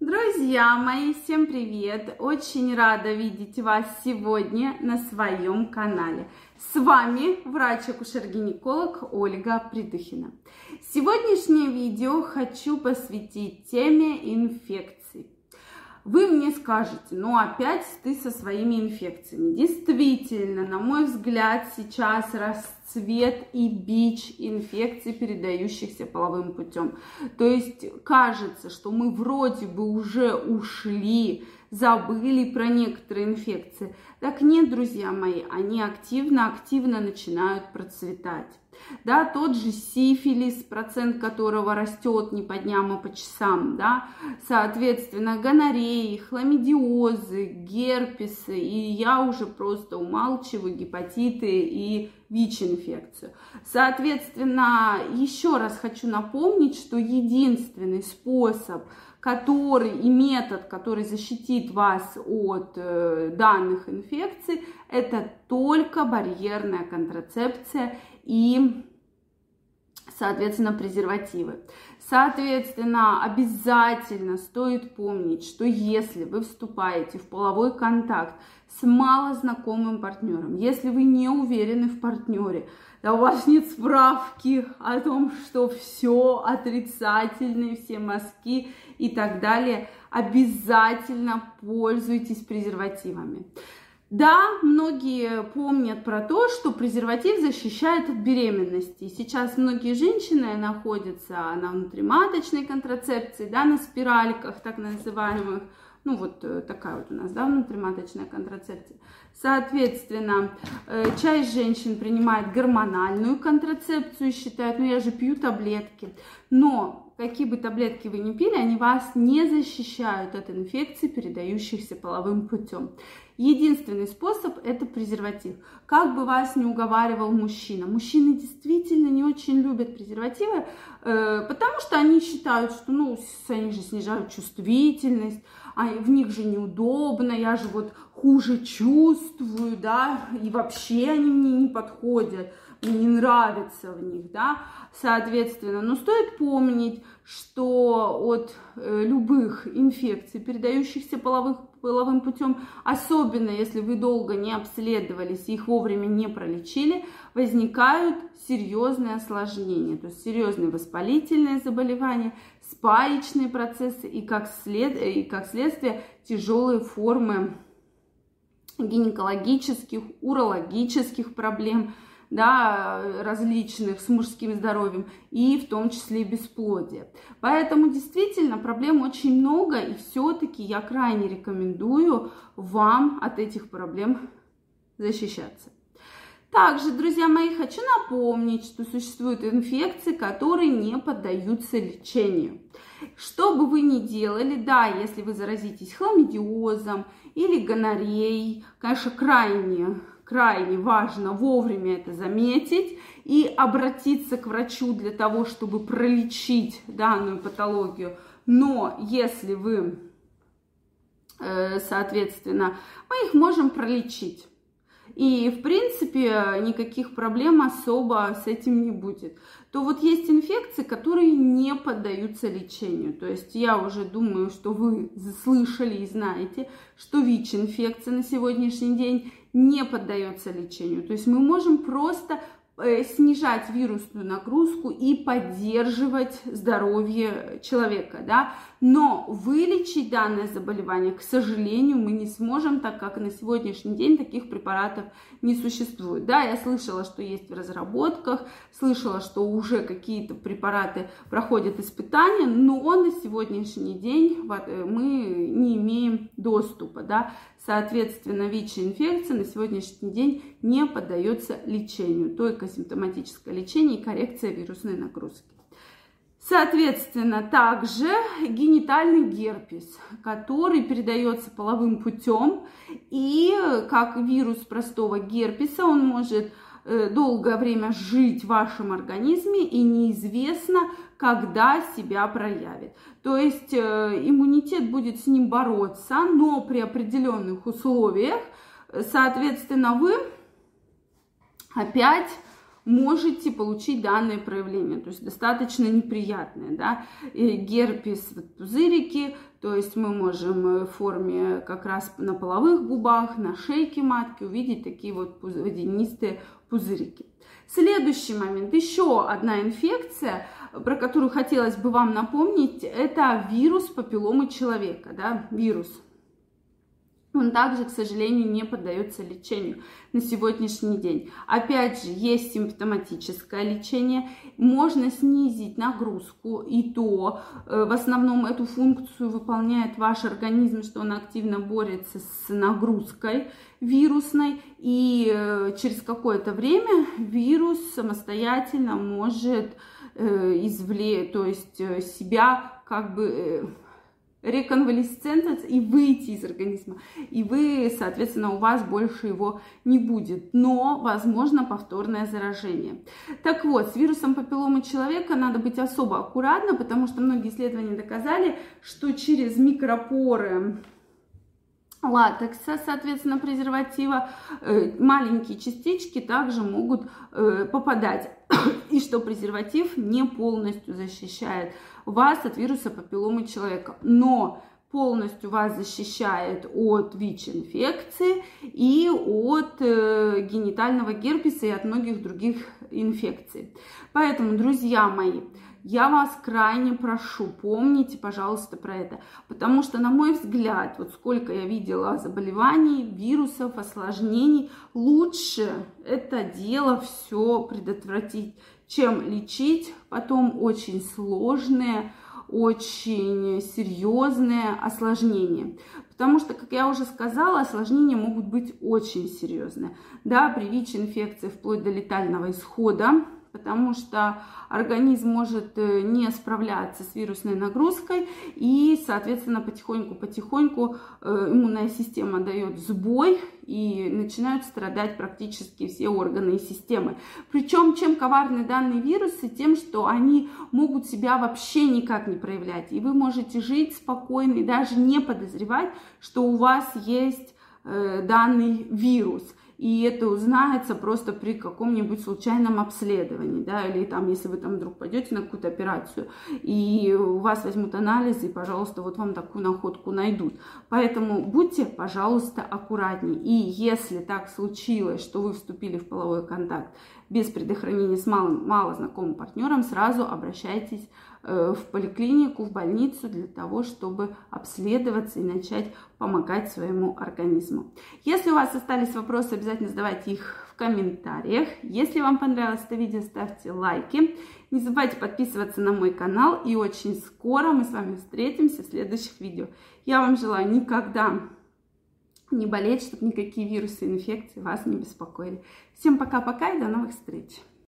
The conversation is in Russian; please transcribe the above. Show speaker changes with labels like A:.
A: Друзья мои, всем привет! Очень рада видеть вас сегодня на своем канале. С вами врач-акушер-гинеколог Ольга Придухина. Сегодняшнее видео хочу посвятить теме инфекций. Вы мне скажете, ну опять ты со своими инфекциями. Действительно, на мой взгляд, сейчас расцвет и бич инфекций, передающихся половым путем. То есть кажется, что мы вроде бы уже ушли, забыли про некоторые инфекции. Так нет, друзья мои, они активно-активно начинают процветать да, тот же сифилис, процент которого растет не по дням, а по часам, да, соответственно, гонореи, хламидиозы, герпесы, и я уже просто умалчиваю гепатиты и ВИЧ-инфекцию. Соответственно, еще раз хочу напомнить, что единственный способ который и метод, который защитит вас от э, данных инфекций, это только барьерная контрацепция и, соответственно, презервативы. Соответственно, обязательно стоит помнить, что если вы вступаете в половой контакт с малознакомым партнером, если вы не уверены в партнере, да у вас нет справки о том, что все отрицательные, все мазки и так далее, обязательно пользуйтесь презервативами. Да, многие помнят про то, что презерватив защищает от беременности. Сейчас многие женщины находятся на внутриматочной контрацепции, да, на спиральках так называемых, ну вот э, такая вот у нас, да, внутриматочная контрацепция. Соответственно, э, часть женщин принимает гормональную контрацепцию и считают, ну я же пью таблетки. Но какие бы таблетки вы ни пили, они вас не защищают от инфекций, передающихся половым путем. Единственный способ – это презерватив. Как бы вас не уговаривал мужчина. Мужчины действительно не очень любят презервативы, э, потому что они считают, что ну, они же снижают чувствительность, а в них же неудобно, я же вот хуже чувствую, да, и вообще они мне не подходят, не нравится в них, да, соответственно. Но стоит помнить, что от э, любых инфекций, передающихся половых, половым путем, особенно если вы долго не обследовались и их вовремя не пролечили, возникают серьезные осложнения, то есть серьезные воспалительные заболевания, спаечные процессы и как, след, и как следствие тяжелые формы гинекологических, урологических проблем, да, различных с мужским здоровьем и в том числе бесплодие. Поэтому действительно проблем очень много и все-таки я крайне рекомендую вам от этих проблем защищаться. Также, друзья мои, хочу напомнить, что существуют инфекции, которые не поддаются лечению. Что бы вы ни делали, да, если вы заразитесь хламидиозом или гонореей, конечно, крайне, крайне важно вовремя это заметить и обратиться к врачу для того, чтобы пролечить данную патологию. Но если вы, э, соответственно, мы их можем пролечить. И, в принципе, никаких проблем особо с этим не будет. То вот есть инфекции, которые не поддаются лечению. То есть я уже думаю, что вы слышали и знаете, что ВИЧ-инфекция на сегодняшний день не поддается лечению. То есть мы можем просто снижать вирусную нагрузку и поддерживать здоровье человека, да. Но вылечить данное заболевание, к сожалению, мы не сможем, так как на сегодняшний день таких препаратов не существует. Да, я слышала, что есть в разработках, слышала, что уже какие-то препараты проходят испытания, но на сегодняшний день э, мы не имеем доступа, да. Соответственно, ВИЧ-инфекция на сегодняшний день не поддается лечению, только симптоматическое лечение и коррекция вирусной нагрузки. Соответственно, также генитальный герпес, который передается половым путем, и как вирус простого герпеса, он может долгое время жить в вашем организме и неизвестно, когда себя проявит. То есть э, иммунитет будет с ним бороться, но при определенных условиях, соответственно, вы опять можете получить данные проявления, то есть достаточно неприятные, да, и герпес, пузырики, то есть мы можем в форме как раз на половых губах, на шейке матки увидеть такие вот водянистые пузырики. Следующий момент, еще одна инфекция, про которую хотелось бы вам напомнить, это вирус папилломы человека, да, вирус он также, к сожалению, не поддается лечению на сегодняшний день. Опять же, есть симптоматическое лечение, можно снизить нагрузку, и то э, в основном эту функцию выполняет ваш организм, что он активно борется с нагрузкой вирусной, и э, через какое-то время вирус самостоятельно может э, извлечь, то есть себя как бы реконвалесцент и выйти из организма. И вы, соответственно, у вас больше его не будет. Но возможно повторное заражение. Так вот, с вирусом папилломы человека надо быть особо аккуратно, потому что многие исследования доказали, что через микропоры латекса, соответственно, презерватива, э, маленькие частички также могут э, попадать. Что презерватив не полностью защищает вас от вируса папилломы человека, но полностью вас защищает от ВИЧ-инфекции и от э, генитального герпеса и от многих других инфекций. Поэтому, друзья мои, я вас крайне прошу, помните, пожалуйста, про это. Потому что, на мой взгляд, вот сколько я видела заболеваний, вирусов, осложнений, лучше это дело все предотвратить, чем лечить потом очень сложные, очень серьезные осложнения. Потому что, как я уже сказала, осложнения могут быть очень серьезные. Да, при ВИЧ-инфекции вплоть до летального исхода, потому что организм может э, не справляться с вирусной нагрузкой и, соответственно, потихоньку-потихоньку э, иммунная система дает сбой и начинают страдать практически все органы и системы. Причем, чем коварны данные вирусы, тем, что они могут себя вообще никак не проявлять. И вы можете жить спокойно и даже не подозревать, что у вас есть э, данный вирус и это узнается просто при каком-нибудь случайном обследовании, да, или там, если вы там вдруг пойдете на какую-то операцию, и у вас возьмут анализы, и, пожалуйста, вот вам такую находку найдут. Поэтому будьте, пожалуйста, аккуратнее. И если так случилось, что вы вступили в половой контакт без предохранения с малым, мало знакомым партнером, сразу обращайтесь Э, в поликлинику, в больницу для того, чтобы обследоваться и начать помогать своему организму. Если у вас остались вопросы, обязательно задавайте их в комментариях. Если вам понравилось это видео, ставьте лайки. Не забывайте подписываться на мой канал. И очень скоро мы с вами встретимся в следующих видео. Я вам желаю никогда не болеть, чтобы никакие вирусы и инфекции вас не беспокоили. Всем пока-пока и до новых встреч!